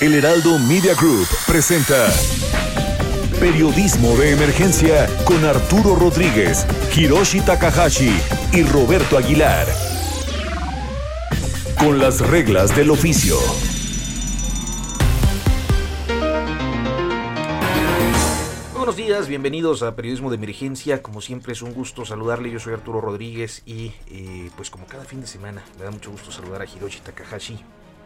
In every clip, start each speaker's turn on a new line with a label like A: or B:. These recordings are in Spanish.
A: El Heraldo Media Group presenta Periodismo de Emergencia con Arturo Rodríguez, Hiroshi Takahashi y Roberto Aguilar. Con las reglas del oficio.
B: Buenos días, bienvenidos a Periodismo de Emergencia. Como siempre es un gusto saludarle. Yo soy Arturo Rodríguez y eh, pues como cada fin de semana me da mucho gusto saludar a Hiroshi Takahashi.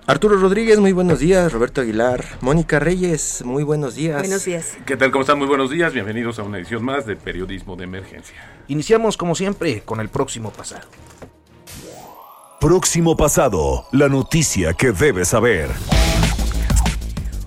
C: Arturo Rodríguez, muy buenos días. Roberto Aguilar, Mónica Reyes, muy buenos días.
D: Buenos días.
E: ¿Qué tal? ¿Cómo están? Muy buenos días. Bienvenidos a una edición más de Periodismo de Emergencia.
B: Iniciamos como siempre con el próximo pasado.
A: Próximo pasado, la noticia que debes saber.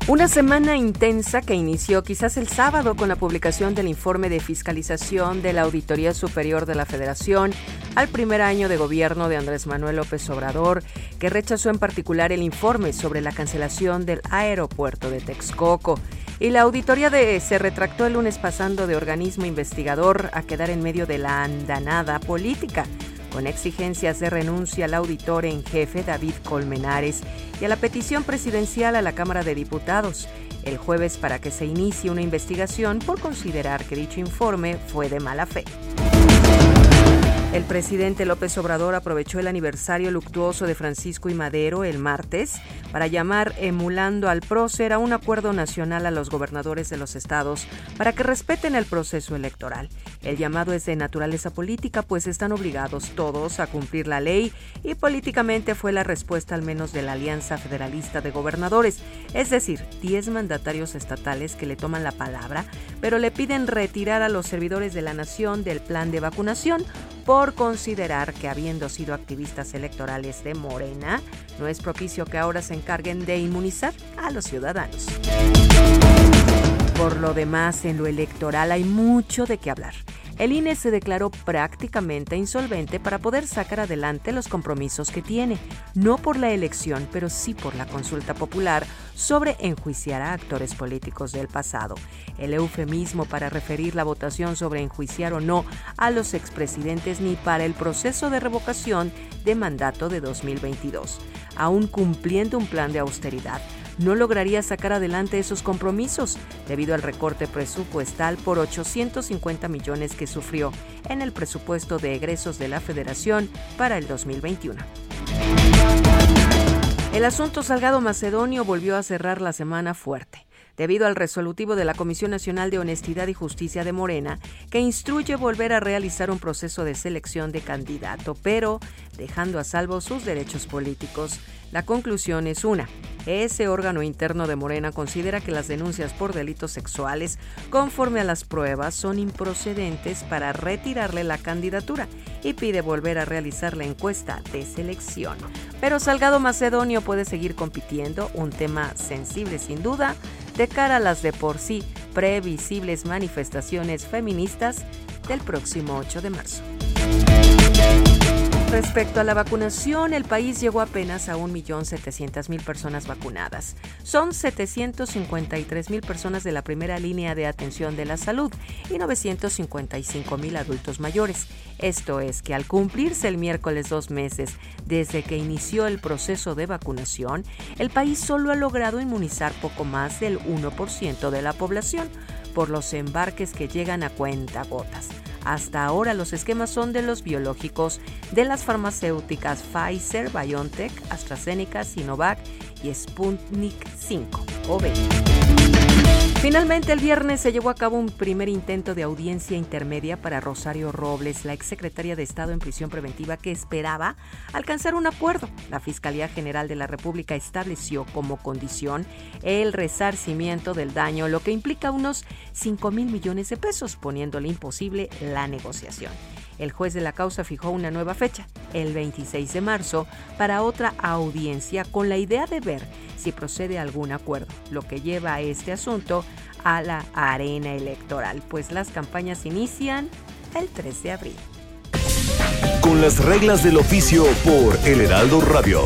D: Una semana intensa que inició quizás el sábado con la publicación del informe de fiscalización de la Auditoría Superior de la Federación al primer año de gobierno de Andrés Manuel López Obrador, que rechazó en particular el informe sobre la cancelación del aeropuerto de Texcoco. Y la auditoría de, se retractó el lunes pasando de organismo investigador a quedar en medio de la andanada política con exigencias de renuncia al auditor en jefe David Colmenares y a la petición presidencial a la Cámara de Diputados el jueves para que se inicie una investigación por considerar que dicho informe fue de mala fe. El presidente López Obrador aprovechó el aniversario luctuoso de Francisco y Madero el martes para llamar emulando al prócer a un acuerdo nacional a los gobernadores de los estados para que respeten el proceso electoral. El llamado es de naturaleza política, pues están obligados todos a cumplir la ley y políticamente fue la respuesta al menos de la Alianza Federalista de Gobernadores, es decir, 10 mandatarios estatales que le toman la palabra, pero le piden retirar a los servidores de la nación del plan de vacunación por considerar que habiendo sido activistas electorales de Morena, no es propicio que ahora se encarguen de inmunizar a los ciudadanos. Por lo demás, en lo electoral hay mucho de qué hablar el INE se declaró prácticamente insolvente para poder sacar adelante los compromisos que tiene, no por la elección, pero sí por la consulta popular sobre enjuiciar a actores políticos del pasado. El eufemismo para referir la votación sobre enjuiciar o no a los expresidentes ni para el proceso de revocación de mandato de 2022, aún cumpliendo un plan de austeridad no lograría sacar adelante esos compromisos debido al recorte presupuestal por 850 millones que sufrió en el presupuesto de egresos de la Federación para el 2021. El asunto Salgado Macedonio volvió a cerrar la semana fuerte debido al resolutivo de la Comisión Nacional de Honestidad y Justicia de Morena, que instruye volver a realizar un proceso de selección de candidato, pero dejando a salvo sus derechos políticos. La conclusión es una. Ese órgano interno de Morena considera que las denuncias por delitos sexuales, conforme a las pruebas, son improcedentes para retirarle la candidatura y pide volver a realizar la encuesta de selección. Pero Salgado Macedonio puede seguir compitiendo, un tema sensible sin duda, de cara a las de por sí previsibles manifestaciones feministas del próximo 8 de marzo. Respecto a la vacunación, el país llegó apenas a 1.700.000 personas vacunadas. Son 753.000 personas de la primera línea de atención de la salud y 955.000 adultos mayores. Esto es que al cumplirse el miércoles dos meses desde que inició el proceso de vacunación, el país solo ha logrado inmunizar poco más del 1% de la población por los embarques que llegan a cuenta gotas. Hasta ahora los esquemas son de los biológicos de las farmacéuticas Pfizer, BioNTech, AstraZeneca, Sinovac y Sputnik 5 o Finalmente, el viernes se llevó a cabo un primer intento de audiencia intermedia para Rosario Robles, la exsecretaria de Estado en prisión preventiva que esperaba alcanzar un acuerdo. La Fiscalía General de la República estableció como condición el resarcimiento del daño, lo que implica unos 5 mil millones de pesos, poniéndole imposible la negociación. El juez de la causa fijó una nueva fecha, el 26 de marzo, para otra audiencia con la idea de ver si procede algún acuerdo, lo que lleva a este asunto a la arena electoral, pues las campañas inician el 3 de abril.
A: Con las reglas del oficio por El Heraldo Radio.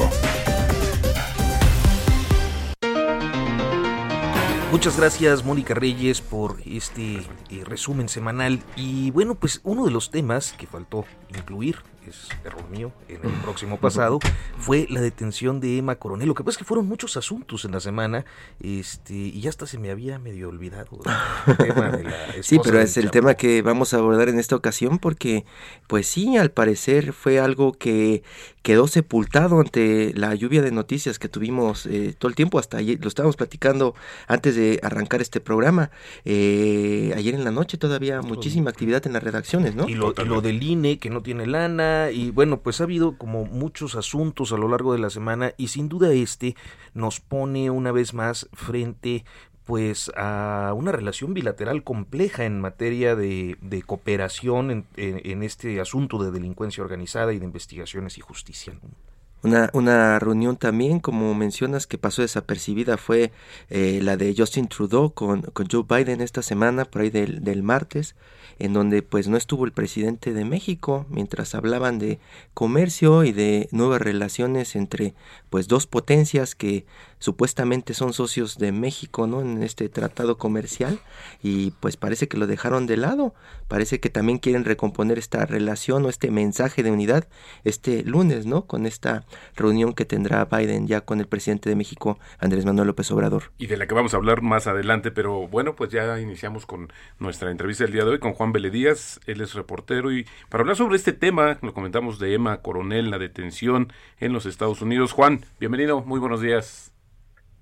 B: Muchas gracias Mónica Reyes por este eh, resumen semanal. Y bueno pues uno de los temas que faltó incluir es error mío, en el próximo pasado, fue la detención de Emma Coronel. Lo que pasa es que fueron muchos asuntos en la semana este, y ya hasta se me había medio olvidado
C: el tema de la Sí, pero es el tema que vamos a abordar en esta ocasión porque, pues sí, al parecer fue algo que quedó sepultado ante la lluvia de noticias que tuvimos eh, todo el tiempo, hasta ayer, lo estábamos platicando antes de arrancar este programa. Eh, ayer en la noche todavía muchísima actividad en las redacciones, ¿no?
B: Y lo, y lo del INE, que no tiene lana, y bueno, pues ha habido como muchos asuntos a lo largo de la semana y sin duda este nos pone una vez más frente pues a una relación bilateral compleja en materia de, cooperación en, en, este asunto de delincuencia organizada y de investigaciones y justicia.
C: Una, una reunión también, como mencionas, que pasó desapercibida fue eh, la de Justin Trudeau con, con, Joe Biden esta semana, por ahí del, del martes, en donde pues no estuvo el presidente de México, mientras hablaban de comercio y de nuevas relaciones entre pues dos potencias que supuestamente son socios de México, ¿no? En este tratado comercial y pues parece que lo dejaron de lado. Parece que también quieren recomponer esta relación o este mensaje de unidad este lunes, ¿no? Con esta reunión que tendrá Biden ya con el presidente de México, Andrés Manuel López Obrador.
E: Y de la que vamos a hablar más adelante, pero bueno, pues ya iniciamos con nuestra entrevista del día de hoy con Juan Beledías, él es reportero y para hablar sobre este tema, lo comentamos de Emma Coronel, la detención en los Estados Unidos. Juan, bienvenido, muy buenos días.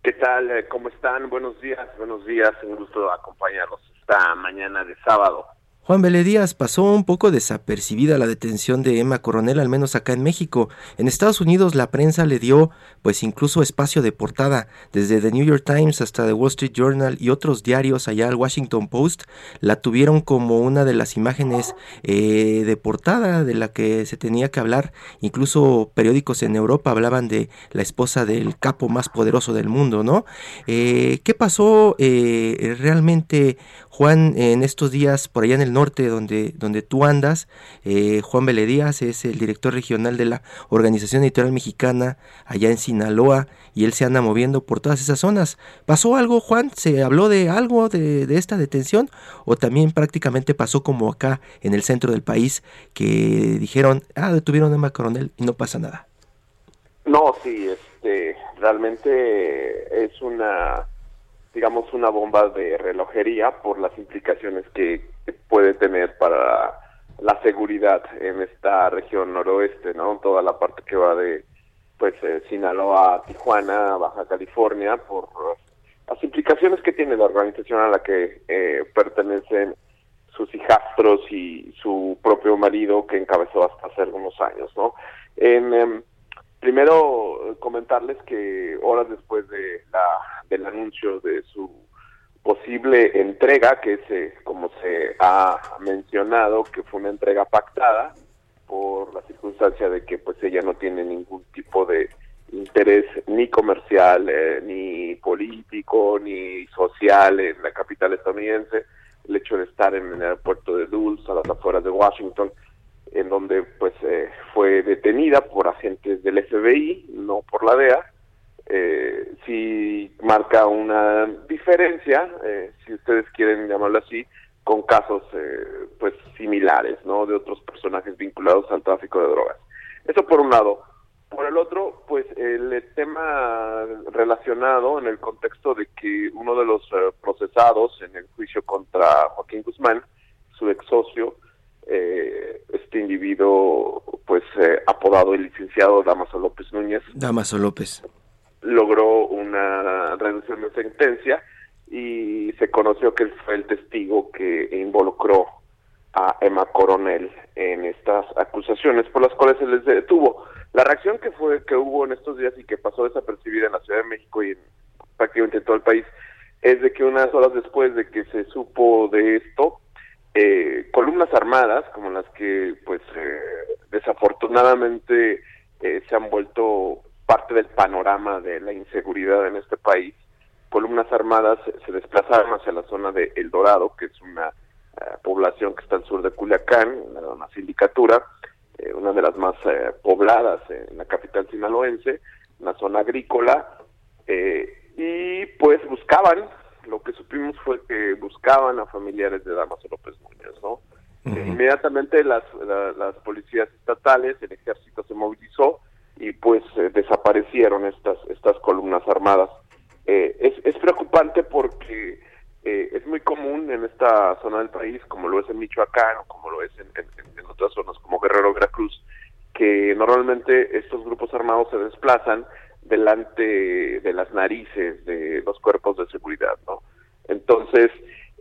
F: ¿Qué tal? Eh, ¿Cómo están? Buenos días, buenos días. Un gusto acompañarlos esta mañana de sábado.
C: Juan Díaz pasó un poco desapercibida la detención de Emma Coronel, al menos acá en México. En Estados Unidos la prensa le dio pues incluso espacio de portada, desde The New York Times hasta The Wall Street Journal y otros diarios allá al Washington Post, la tuvieron como una de las imágenes eh, de portada de la que se tenía que hablar. Incluso periódicos en Europa hablaban de la esposa del capo más poderoso del mundo, ¿no? Eh, ¿Qué pasó eh, realmente, Juan, en estos días por allá en el norte donde, donde tú andas. Eh, Juan Beledías es el director regional de la Organización Editorial Mexicana allá en Sinaloa y él se anda moviendo por todas esas zonas. ¿Pasó algo, Juan? ¿Se habló de algo de, esta detención? ¿O también prácticamente pasó como acá en el centro del país que dijeron, ah, detuvieron a Emma Coronel y no pasa nada?
F: No, sí, este, realmente es una digamos, una bomba de relojería por las implicaciones que, puede tener para la seguridad en esta región noroeste, ¿no? Toda la parte que va de, pues, eh, Sinaloa, Tijuana, Baja California, por las implicaciones que tiene la organización a la que eh, pertenecen sus hijastros y su propio marido que encabezó hasta hace algunos años, ¿no? En, em, Primero, comentarles que horas después de la, del anuncio de su posible entrega, que se, como se ha mencionado, que fue una entrega pactada por la circunstancia de que pues ella no tiene ningún tipo de interés ni comercial, eh, ni político, ni social en la capital estadounidense, el hecho de estar en el aeropuerto de Dulce, a las afueras de Washington, en donde pues eh, fue detenida por agentes del FBI, no por la DEA. Eh, sí marca una diferencia, eh, si ustedes quieren llamarlo así, con casos eh, pues similares, ¿no? De otros personajes vinculados al tráfico de drogas. Eso por un lado. Por el otro, pues el tema relacionado en el contexto de que uno de los procesados en el juicio contra Joaquín Guzmán, su ex socio, eh, este individuo, pues eh, apodado el licenciado Damaso López Núñez.
C: Damaso López.
F: Logró una reducción de sentencia y se conoció que él fue el testigo que involucró a Emma Coronel en estas acusaciones por las cuales se les detuvo. La reacción que fue que hubo en estos días y que pasó desapercibida en la Ciudad de México y en prácticamente en todo el país es de que unas horas después de que se supo de esto, eh, columnas armadas, como las que pues eh, desafortunadamente eh, se han vuelto parte del panorama de la inseguridad en este país, columnas armadas se desplazaron hacia la zona de El Dorado, que es una población que está al sur de Culiacán, una sindicatura, una de las más pobladas en la capital sinaloense, una zona agrícola, y pues buscaban lo que supimos fue que buscaban a familiares de Damaso López Muñoz, ¿no? inmediatamente las, las policías estatales, el ejército se movilizó y pues eh, desaparecieron estas, estas columnas armadas. Eh, es, es preocupante porque eh, es muy común en esta zona del país, como lo es en Michoacán o como lo es en, en otras zonas como Guerrero Veracruz, que normalmente estos grupos armados se desplazan delante de las narices de los cuerpos de seguridad, ¿no? Entonces,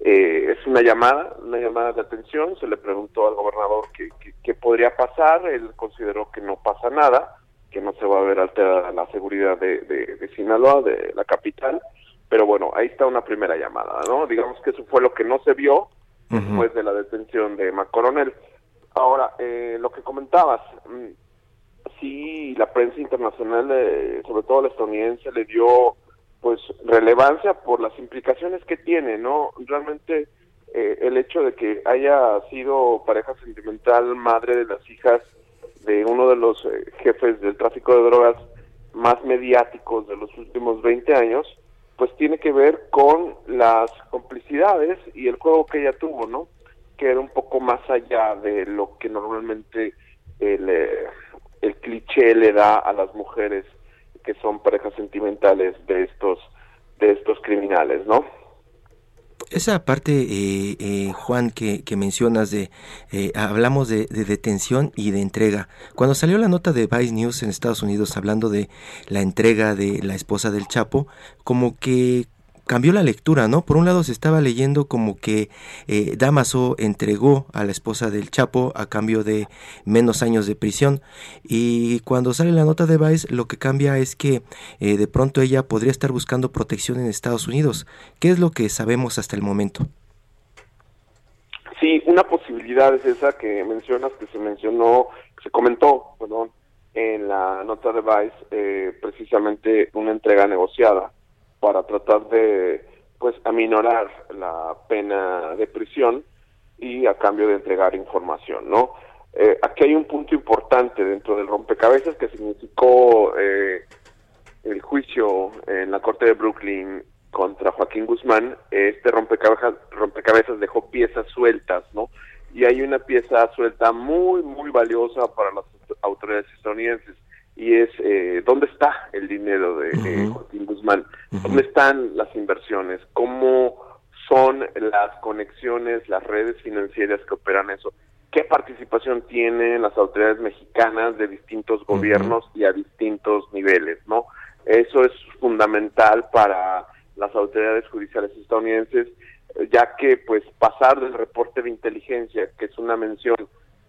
F: eh, es una llamada, una llamada de atención, se le preguntó al gobernador qué, podría pasar, él consideró que no pasa nada, que no se va a ver alterada la seguridad de, de, Sinaloa, de la capital, pero bueno, ahí está una primera llamada, ¿no? Digamos que eso fue lo que no se vio después de la detención de Macoronel. Ahora, eh, lo que comentabas, mm, sí la prensa internacional, eh, sobre todo la estadounidense, le dio pues relevancia por las implicaciones que tiene, ¿no? Realmente eh, el hecho de que haya sido pareja sentimental, madre de las hijas de uno de los eh, jefes del tráfico de drogas más mediáticos de los últimos 20 años, pues tiene que ver con las complicidades y el juego que ella tuvo, ¿no? Que era un poco más allá de lo que normalmente el el cliché le da a las mujeres que son parejas sentimentales de estos de estos criminales, ¿no?
C: Esa parte, eh, eh, Juan, que, mencionas de, eh, hablamos de, de, detención y de entrega. Cuando salió la nota de Vice News en Estados Unidos hablando de la entrega de la esposa del Chapo, como que cambió la lectura, ¿no? Por un lado se estaba leyendo como que eh, Damaso entregó a la esposa del Chapo a cambio de menos años de prisión y cuando sale la nota de Vice lo que cambia es que eh, de pronto ella podría estar buscando protección en Estados Unidos. ¿Qué es lo que sabemos hasta el momento?
F: Sí, una posibilidad es esa que mencionas, que se mencionó, se comentó, perdón, en la nota de Vice, eh, precisamente una entrega negociada para tratar de pues aminorar la pena de prisión y a cambio de entregar información, ¿no? Eh, aquí hay un punto importante dentro del rompecabezas que significó eh, el juicio en la corte de Brooklyn contra Joaquín Guzmán. Este rompecabezas, rompecabezas dejó piezas sueltas, ¿no? Y hay una pieza suelta muy, muy valiosa para las autoridades estadounidenses y es eh, dónde está el dinero de Joaquín Guzmán, dónde están las inversiones, cómo son las conexiones, las redes financieras que operan eso, qué participación tienen las autoridades mexicanas de distintos gobiernos y a distintos niveles, ¿no? Eso es fundamental para las autoridades judiciales estadounidenses, ya que pues pasar del reporte de inteligencia, que es una mención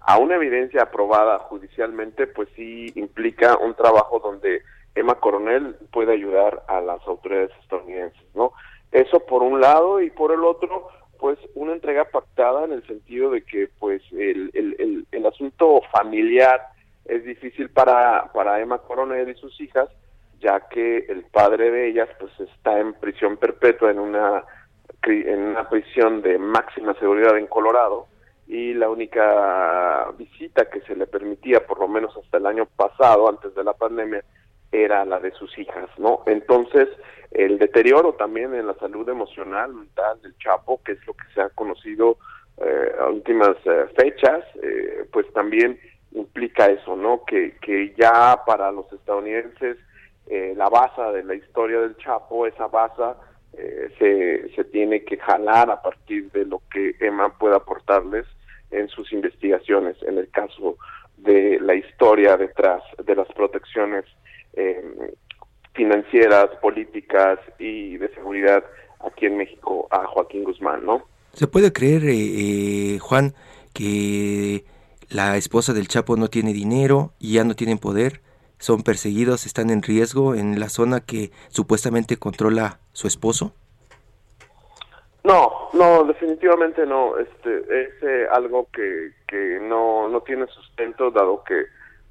F: a una evidencia aprobada judicialmente, pues sí implica un trabajo donde Emma Coronel puede ayudar a las autoridades estadounidenses, ¿no? Eso por un lado y por el otro, pues una entrega pactada en el sentido de que pues el, el, el, asunto familiar es difícil para, para Emma Coronel y sus hijas, ya que el padre de ellas pues está en prisión perpetua en una en una prisión de máxima seguridad en Colorado y la única visita que se le permitía, por lo menos hasta el año pasado, antes de la pandemia, era la de sus hijas, ¿no? Entonces, el deterioro también en la salud emocional, mental del Chapo, que es lo que se ha conocido eh, a últimas eh, fechas, eh, pues también implica eso, ¿no? Que, que ya para los estadounidenses la base de la historia del Chapo, esa base se, se tiene que jalar a partir de lo que Emma pueda aportarles en sus investigaciones, en el caso de la historia detrás de las protecciones eh, financieras, políticas y de seguridad aquí en México a Joaquín Guzmán, ¿no?
C: ¿Se puede creer, eh, eh, Juan, que la esposa del Chapo no tiene dinero y ya no tienen poder? ¿Son perseguidos, están en riesgo en la zona que supuestamente controla su esposo?
F: No, no, definitivamente no. Este es eh, algo que, que no, no tiene sustento, dado que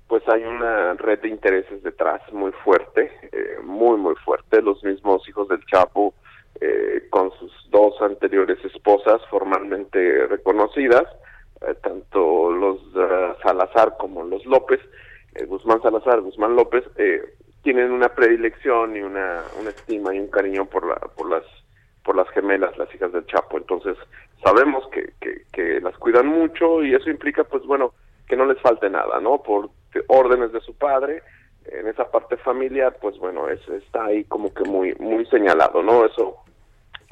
F: pues hay una red de intereses detrás muy fuerte, eh, muy, muy fuerte. Los mismos hijos del Chapo, eh, con sus dos anteriores esposas formalmente reconocidas, eh, tanto los Salazar como los López, Guzmán Salazar, Guzmán López, tienen una predilección y una, una estima y un cariño por, la, por las por las gemelas, las hijas del Chapo. Entonces, sabemos que, que, que las cuidan mucho y eso implica, pues bueno, que no les falte nada, ¿no? Por órdenes de su padre, en esa parte familiar, pues bueno, es, está ahí como que muy, muy señalado, ¿no? Eso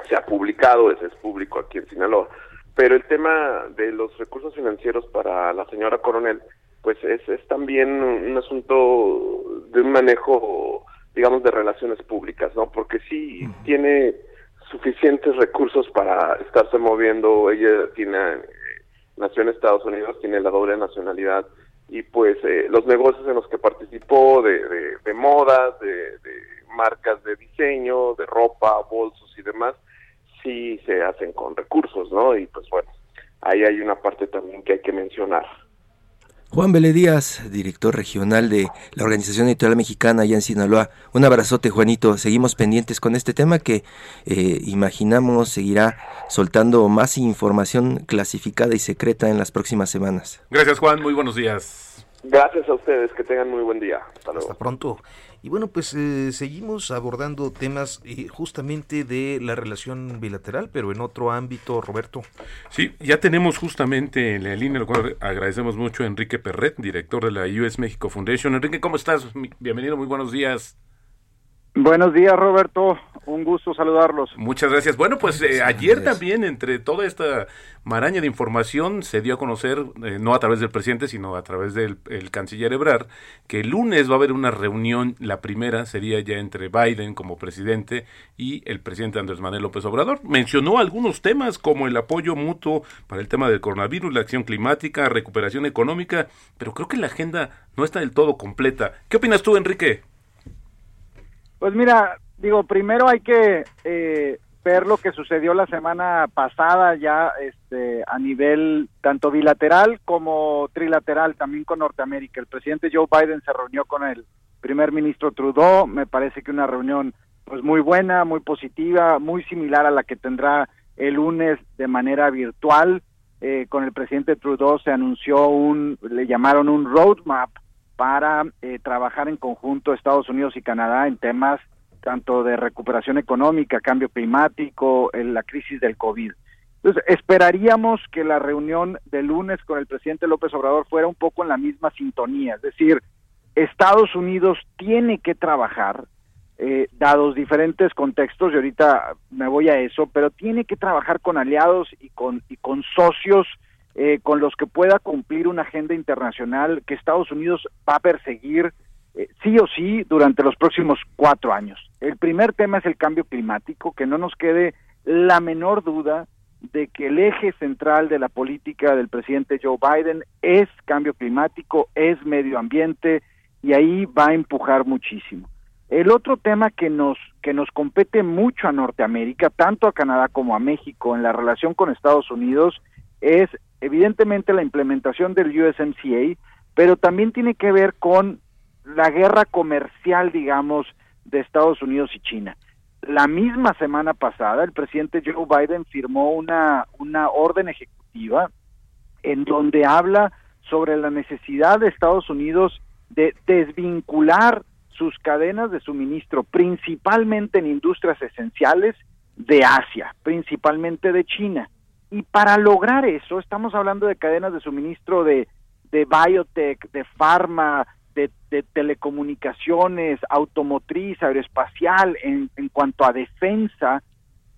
F: se ha publicado, ese es público aquí en Sinaloa. Pero el tema de los recursos financieros para la señora Coronel, pues es, es también un asunto de un manejo, digamos, de relaciones públicas, ¿no? Porque sí tiene suficientes recursos para estarse moviendo, ella tiene, eh, nació en Estados Unidos, tiene la doble nacionalidad, y pues eh, los negocios en los que participó de, de, de modas, de, de, marcas de diseño, de ropa, bolsos y demás, sí se hacen con recursos, ¿no? Y pues bueno, ahí hay una parte también que hay que mencionar.
C: Juan Vélez Díaz, director regional de la Organización Editorial Mexicana allá en Sinaloa. Un abrazote, Juanito. Seguimos pendientes con este tema que eh, imaginamos seguirá soltando más información clasificada y secreta en las próximas semanas.
E: Gracias, Juan. Muy buenos días.
F: Gracias a ustedes. Que tengan muy buen día.
B: Hasta, Hasta pronto. Y bueno, pues eh, seguimos abordando temas eh, justamente de la relación bilateral, pero en otro ámbito, Roberto.
E: Sí, ya tenemos justamente en la línea, lo cual agradecemos mucho a Enrique Perret, director de la US Mexico Foundation. Enrique, ¿cómo estás? Bienvenido, muy buenos días.
G: Buenos días, Roberto. Un gusto saludarlos.
E: Muchas gracias. Bueno, pues eh, ayer también, entre toda esta maraña de información, se dio a conocer, eh, no a través del presidente, sino a través del canciller Ebrard, que el lunes va a haber una reunión, la primera sería ya entre Biden como presidente y el presidente Andrés Manuel López Obrador. Mencionó algunos temas como el apoyo mutuo para el tema del coronavirus, la acción climática, recuperación económica, pero creo que la agenda no está del todo completa. ¿Qué opinas tú, Enrique?
G: Pues mira, digo, primero hay que eh, ver lo que sucedió la semana pasada ya este, a nivel tanto bilateral como trilateral, también con Norteamérica. El presidente Joe Biden se reunió con el primer ministro Trudeau, me parece que una reunión pues muy buena, muy positiva, muy similar a la que tendrá el lunes de manera virtual. Eh, con el presidente Trudeau se anunció un, le llamaron un roadmap para eh, trabajar en conjunto Estados Unidos y Canadá en temas tanto de recuperación económica, cambio climático, la crisis del COVID. Entonces, esperaríamos que la reunión de lunes con el presidente López Obrador fuera un poco en la misma sintonía, es decir, Estados Unidos tiene que trabajar, eh, dados diferentes contextos, y ahorita me voy a eso, pero tiene que trabajar con aliados y con, y con socios eh, con los que pueda cumplir una agenda internacional que Estados Unidos va a perseguir eh, sí o sí durante los próximos cuatro años. El primer tema es el cambio climático, que no nos quede la menor duda de que el eje central de la política del presidente Joe Biden es cambio climático, es medio ambiente y ahí va a empujar muchísimo. El otro tema que nos que nos compete mucho a Norteamérica, tanto a Canadá como a México en la relación con Estados Unidos es evidentemente la implementación del USMCA, pero también tiene que ver con la guerra comercial, digamos, de Estados Unidos y China. La misma semana pasada, el presidente Joe Biden firmó una, una orden ejecutiva en donde habla sobre la necesidad de Estados Unidos de desvincular sus cadenas de suministro, principalmente en industrias esenciales de Asia, principalmente de China. Y para lograr eso, estamos hablando de cadenas de suministro de, de biotech, de farma, de, telecomunicaciones, automotriz, aeroespacial, en, en cuanto a defensa.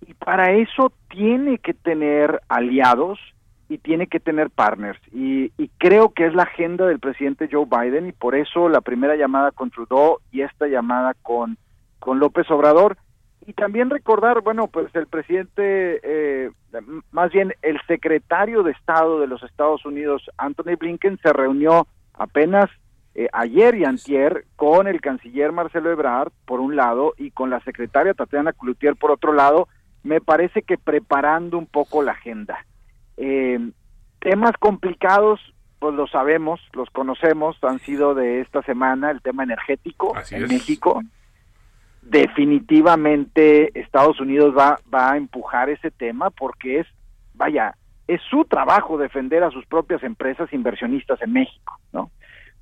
G: Y para eso tiene que tener aliados y tiene que tener partners. Y, y, creo que es la agenda del presidente Joe Biden y por eso la primera llamada con Trudeau y esta llamada con, con López Obrador y también recordar, bueno, pues el presidente, eh, más bien el secretario de Estado de los Estados Unidos, Anthony Blinken, se reunió apenas eh, ayer y antier con el canciller Marcelo Ebrard, por un lado, y con la secretaria Tatiana Cloutier, por otro lado, me parece que preparando un poco la agenda. Eh, temas complicados, pues lo sabemos, los conocemos, han sido de esta semana el tema energético en México. Definitivamente Estados Unidos va, va a empujar ese tema porque es, vaya, es su trabajo defender a sus propias empresas inversionistas en México, ¿no?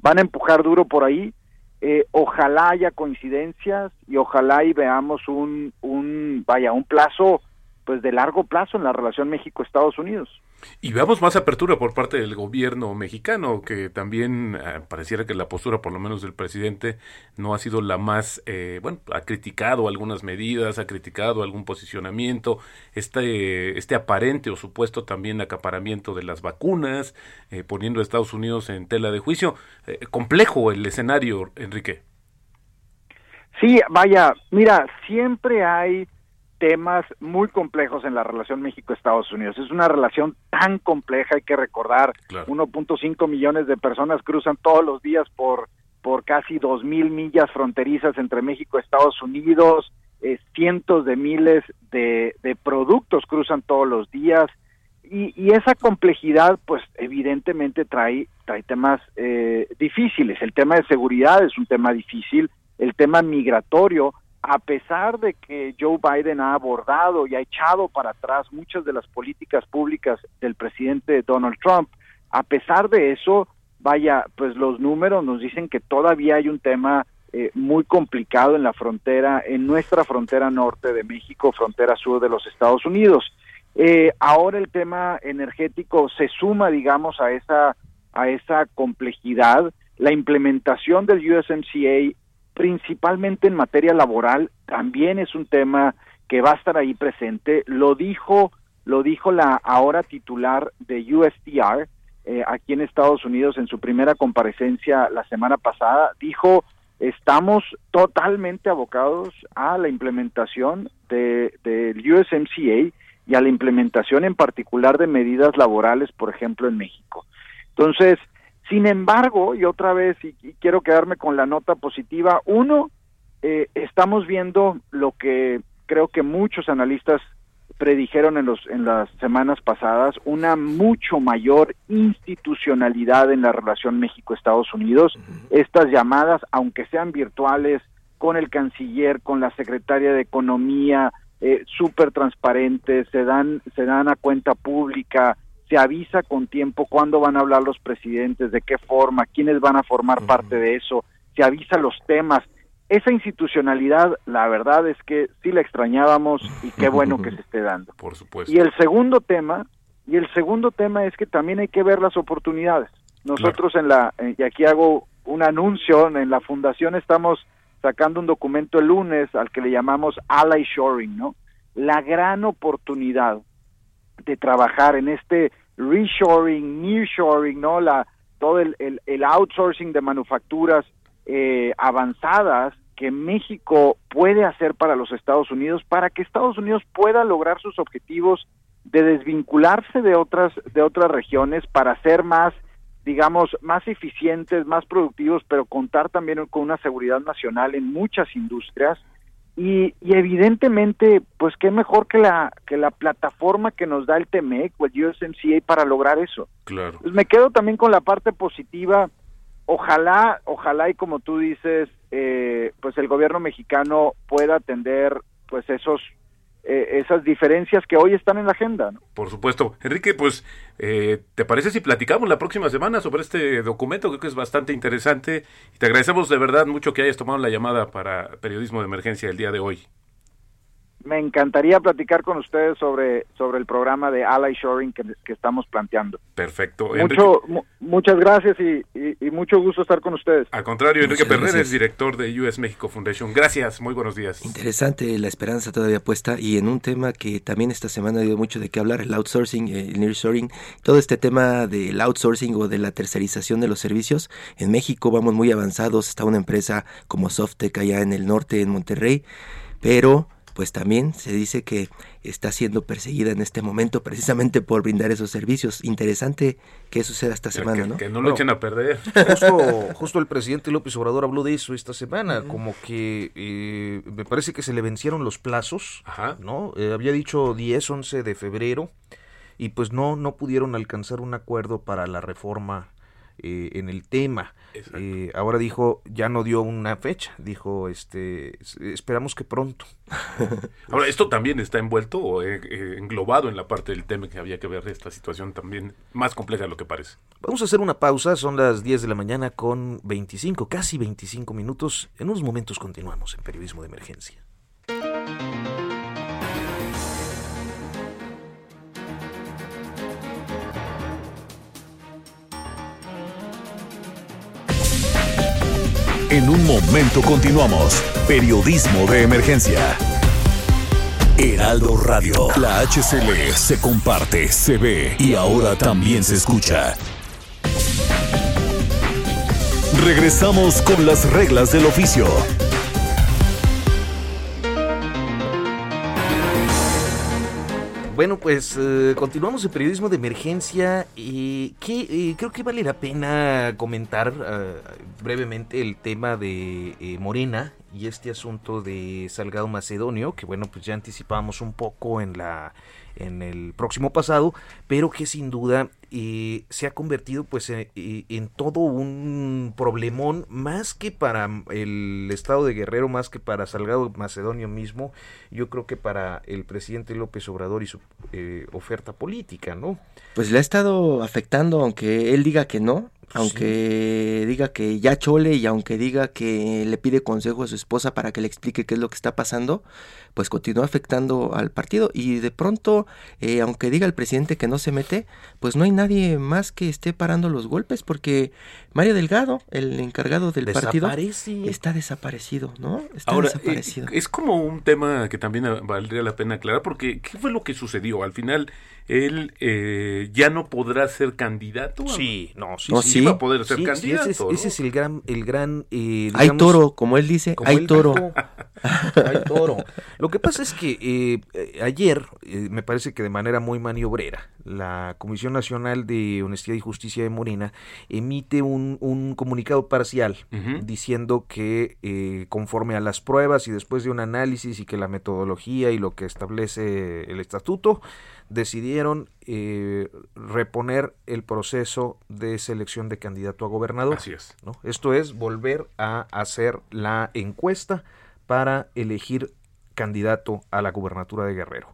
G: Van a empujar duro por ahí. Eh, ojalá haya coincidencias y ojalá y veamos un, un, vaya, un plazo, pues de largo plazo en la relación México-Estados Unidos.
E: Y veamos más apertura por parte del gobierno mexicano, que también eh, pareciera que la postura, por lo menos del presidente, no ha sido la más, eh, bueno, ha criticado algunas medidas, ha criticado algún posicionamiento, este, este aparente o supuesto también acaparamiento de las vacunas, eh, poniendo a Estados Unidos en tela de juicio. complejo el escenario, Enrique.
G: Sí, vaya, mira, siempre hay temas muy complejos en la relación México-Estados Unidos. Es una relación tan compleja, hay que recordar, 1.5 millones de personas cruzan todos los días por, por casi 2.000 millas fronterizas entre México y Estados Unidos, eh, cientos de miles de, de, productos cruzan todos los días, y, y, esa complejidad, pues evidentemente trae, trae temas eh, difíciles. El tema de seguridad es un tema difícil, el tema migratorio, a pesar de que Joe Biden ha abordado y ha echado para atrás muchas de las políticas públicas del presidente Donald Trump, a pesar de eso, vaya, pues los números nos dicen que todavía hay un tema eh, muy complicado en la frontera, en nuestra frontera norte de México, frontera sur de los Estados Unidos. Eh, ahora el tema energético se suma, digamos, a esa a esa complejidad. La implementación del USMCA principalmente en materia laboral, también es un tema que va a estar ahí presente. Lo dijo, lo dijo la ahora titular de USTR eh, aquí en Estados Unidos en su primera comparecencia la semana pasada. Dijo estamos totalmente abocados a la implementación del de USMCA y a la implementación en particular de medidas laborales, por ejemplo, en México. Entonces, sin embargo, y otra vez, y, quiero quedarme con la nota positiva, uno, eh, estamos viendo lo que creo que muchos analistas predijeron en, los, en las semanas pasadas, una mucho mayor institucionalidad en la relación México-Estados Unidos. Estas llamadas, aunque sean virtuales, con el canciller, con la secretaria de Economía, eh, súper transparentes, se dan, se dan a cuenta pública, se avisa con tiempo cuándo van a hablar los presidentes, de qué forma, quiénes van a formar parte de eso, se avisa los temas. Esa institucionalidad, la verdad es que sí la extrañábamos y qué bueno que se esté dando.
E: Por supuesto.
G: Y el segundo tema, y el segundo tema es que también hay que ver las oportunidades. Nosotros en la, y aquí hago un anuncio, en la fundación estamos sacando un documento el lunes al que le llamamos Ally Shoring, ¿no? La gran oportunidad de trabajar en este reshoring, nearshoring, ¿no? La, todo el, el, outsourcing de manufacturas eh, avanzadas que México puede hacer para los Estados Unidos para que Estados Unidos pueda lograr sus objetivos de desvincularse de otras de otras regiones para ser más digamos más eficientes, más productivos, pero contar también con una seguridad nacional en muchas industrias y, evidentemente, pues qué mejor que la que la plataforma que nos da el TMEC o el USMCA para lograr eso.
E: Claro.
G: Pues me quedo también con la parte positiva. Ojalá, ojalá y como tú dices, eh, pues el gobierno mexicano pueda atender pues esos eh, esas diferencias que hoy están en la agenda.
E: Por supuesto. Enrique, pues, eh, ¿te parece si platicamos la próxima semana sobre este documento? Creo que es bastante interesante y te agradecemos de verdad mucho que hayas tomado la llamada para Periodismo de Emergencia el día de hoy
G: me encantaría platicar con ustedes sobre, sobre el programa de Ally Shoring que, estamos planteando.
E: Perfecto.
G: Mucho, muchas gracias y, mucho gusto estar con ustedes.
E: Al contrario, Enrique Perreres, director de US Mexico Foundation. Gracias, muy buenos días.
C: Interesante la esperanza todavía puesta y en un tema que también esta semana ha dio mucho de qué hablar, el outsourcing, el nearshoring, todo este tema del outsourcing o de la tercerización de los servicios. En México vamos muy avanzados, está una empresa como Softec allá en el norte, en Monterrey, pero pues también se dice que está siendo perseguida en este momento precisamente por brindar esos servicios. Interesante que suceda esta semana,
E: que,
C: ¿no?
E: Que no lo echen a perder.
B: Justo, justo el presidente López Obrador habló de eso esta semana, como que eh, me parece que se le vencieron los plazos,
E: Ajá.
B: ¿no? Eh, había dicho 10, 11 de febrero y pues no, no pudieron alcanzar un acuerdo para la reforma eh, en el tema. Eh, ahora dijo, ya no dio una fecha, dijo, este, es- esperamos que pronto.
E: Ahora, esto también está envuelto o eh, englobado en la parte del tema que había que ver esta situación también más compleja de lo que parece.
B: Vamos a hacer una pausa, son las 10 de la mañana con 25, casi 25 minutos. En unos momentos continuamos en Periodismo de Emergencia.
A: En un momento continuamos. Periodismo de emergencia. Heraldo Radio. La HCL se comparte, se ve y ahora también se escucha. Regresamos con las reglas del oficio.
B: Bueno, pues eh, continuamos el periodismo de emergencia y que eh, creo que vale la pena comentar eh, brevemente el tema de eh, Morena y este asunto de Salgado Macedonio, que bueno, pues ya anticipamos un poco en la en el próximo pasado, pero que sin duda eh, se ha convertido pues eh, en todo un problemón más que para el estado de Guerrero, más que para Salgado Macedonio mismo, yo creo que para el presidente López Obrador y su eh, oferta política, ¿no?
C: Pues le ha estado afectando, aunque él diga que no, aunque diga que ya chole y aunque diga que le pide consejo a su esposa para que le explique qué es lo que está pasando, pues continúa afectando al partido y de pronto, eh, aunque diga el presidente que no se mete, pues no hay nadie más que esté parando los golpes porque Mario Delgado, el encargado del partido, está desaparecido, ¿no? Está
E: Ahora, eh,
C: desaparecido.
E: es como un tema que también valdría la pena aclarar, porque ¿qué fue lo que sucedió? Al final, él eh, ya no podrá ser candidato.
B: Sí, no, sí,
C: No,
B: sí.
C: sí.
E: va a poder ser
B: Sí, sí,
E: candidato.
B: ese, es,
E: ¿no?
B: ese es el gran, el gran eh,
C: hay toro, como él dice,
B: como
C: hay
B: él
C: toro.
B: dijo, hay toro. Lo que pasa es que eh, ayer, eh, me parece que de manera muy maniobrera, la Comisión Nacional de Honestidad y Justicia de Morena emite un, un comunicado parcial diciendo que eh, conforme a las pruebas y después de un análisis y que la metodología y lo que establece el estatuto, decidieron eh, reponer el proceso de selección de candidato a gobernador.
E: Así es.
B: ¿no? Esto es volver a hacer la encuesta para elegir candidato a la gubernatura de Guerrero.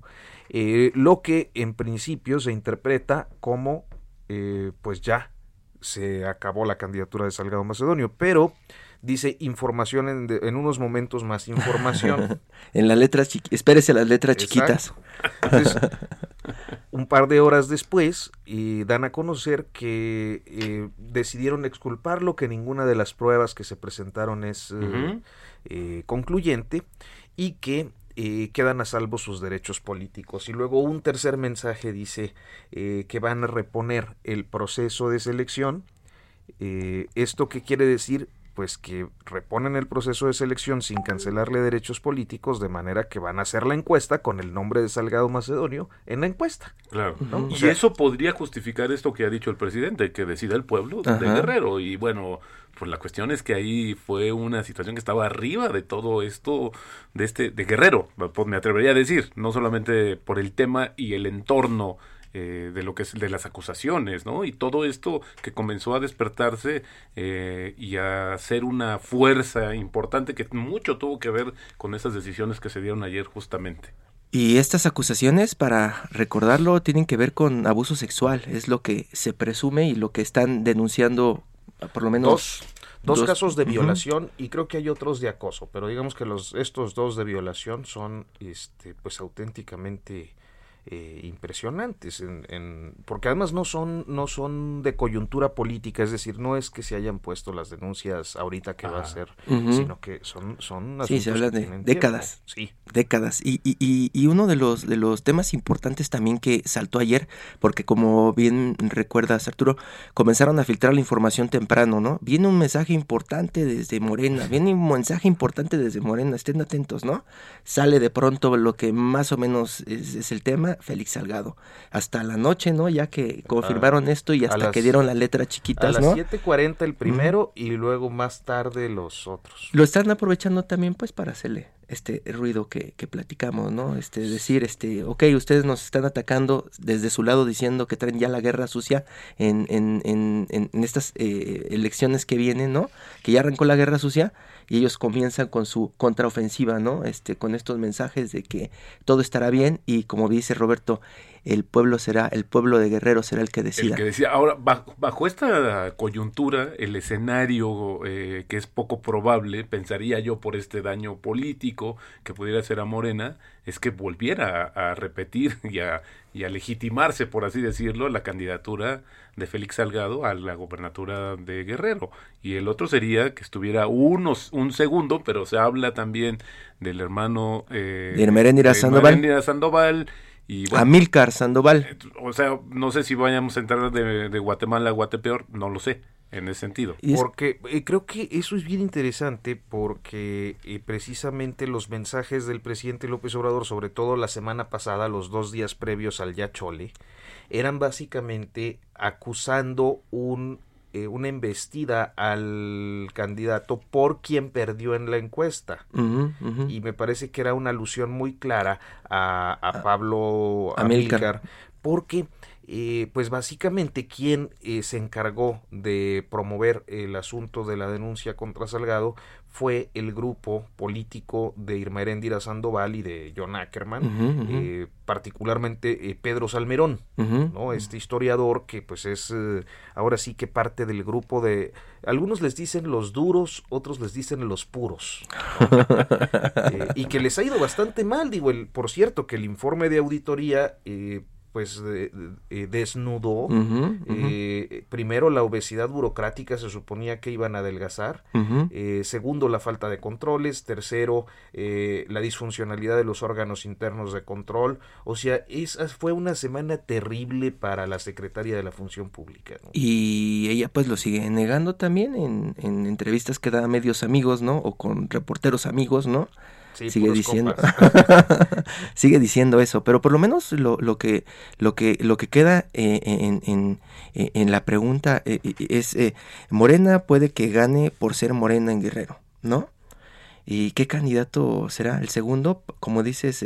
B: Eh, lo que en principio se interpreta como eh, pues ya se acabó la candidatura de Salgado Macedonio, pero dice información en, de- en unos momentos más información.
C: En las letras chiquitas, espérese las letras chiquitas.
B: Entonces, un par de horas después, eh, dan a conocer que eh, decidieron exculparlo, que ninguna de las pruebas que se presentaron es eh, eh, concluyente y que eh, quedan a salvo sus derechos políticos. Y luego un tercer mensaje dice eh, que van a reponer el proceso de selección. Eh, ¿Esto qué quiere decir? Pues que reponen el proceso de selección sin cancelarle derechos políticos, de manera que van a hacer la encuesta con el nombre de Salgado Macedonio en la encuesta.
E: Claro.
B: ¿no?
E: Y
B: O sea,
E: eso podría justificar esto que ha dicho el presidente, que decida el pueblo de. Guerrero. Y bueno, pues la cuestión es que ahí fue una situación que estaba arriba de todo esto, de este, de Guerrero, pues me atrevería a decir, no solamente por el tema y el entorno eh, de lo que es de las acusaciones, ¿no? Y todo esto que comenzó a despertarse eh, y a ser una fuerza importante que mucho tuvo que ver con esas decisiones que se dieron ayer justamente.
C: Y estas acusaciones, para recordarlo, tienen que ver con abuso sexual, es lo que se presume y lo que están denunciando por lo menos
B: dos, dos,
C: dos-
B: casos de violación y creo que hay otros de acoso, pero digamos que los estos dos de violación son este pues auténticamente eh, impresionantes, en, porque además no son, no son de coyuntura política, es decir, no es que se hayan puesto las denuncias ahorita que va a ah. ser, sino que son, son
C: Sí, se habla de décadas. Sí. Décadas. Y, y, y, uno de los, de los temas importantes también que saltó ayer, porque como bien recuerdas, Arturo, comenzaron a filtrar la información temprano, ¿no? Viene un mensaje importante desde Morena, viene un mensaje importante desde Morena, estén atentos, ¿no? Sale de pronto lo que más o menos es el tema Félix Salgado. Hasta la noche, ¿no? Ya que confirmaron esto y hasta que dieron la letra chiquitas, ¿no?
B: A las 7.40 el primero y luego más tarde los otros.
C: Lo están aprovechando también pues para hacerle este ruido que, que, platicamos, ¿no? Este, decir, este, ok, ustedes nos están atacando desde su lado diciendo que traen ya la guerra sucia en, en, en, en estas eh, elecciones que vienen, ¿no? Que ya arrancó la guerra sucia y ellos comienzan con su contraofensiva, ¿no? Este, con estos mensajes de que todo estará bien y como dice Roberto, el pueblo será, el pueblo de Guerrero será el que decida.
E: El que decida. Ahora, bajo, esta coyuntura, el escenario eh, que es poco probable, pensaría yo por este daño político que pudiera ser a Morena, es que volviera a, repetir y a, y a legitimarse, por así decirlo, la candidatura de Félix Salgado a la gobernatura de Guerrero. Y el otro sería que estuviera unos, un segundo, pero se habla también del hermano
C: eh, de Sandoval.
E: Sandoval
C: y Amílcar Sandoval. Eh,
E: o sea, no sé si vayamos a entrar de, Guatemala a Guatepeor, no lo sé en ese sentido.
B: Porque eh, creo que eso es bien interesante porque eh, precisamente los mensajes del presidente López Obrador, sobre todo la semana pasada, los dos días previos al Yachole, eran básicamente acusando un eh, una embestida al candidato por quien perdió en la encuesta. Y me parece que era una alusión muy clara a, a Pablo Amílcar, porque eh, pues básicamente quien eh, se encargó de promover el asunto de la denuncia contra Salgado fue el grupo político de Irma Heréndira Sandoval y de John Ackerman, eh, particularmente Pedro Salmerón, ¿no? Este historiador que pues es ahora sí que parte del grupo de, algunos les dicen los duros, otros les dicen los puros, y que les ha ido bastante mal, digo, el, por cierto que el informe de auditoría pues eh, desnudó eh, primero la obesidad burocrática se suponía que iban a adelgazar eh, segundo la falta de controles tercero la disfuncionalidad de los órganos internos de control. O sea esa fue una semana terrible para la secretaria de la función pública
C: y ella pues lo sigue negando también en, en entrevistas que da a medios amigos no o con reporteros amigos no sigue diciendo. sigue diciendo eso pero por lo menos lo, lo que lo que lo que queda eh, en, en, en, la pregunta eh, eh, es Morena puede que gane por ser Morena en Guerrero no y qué candidato será el segundo como dices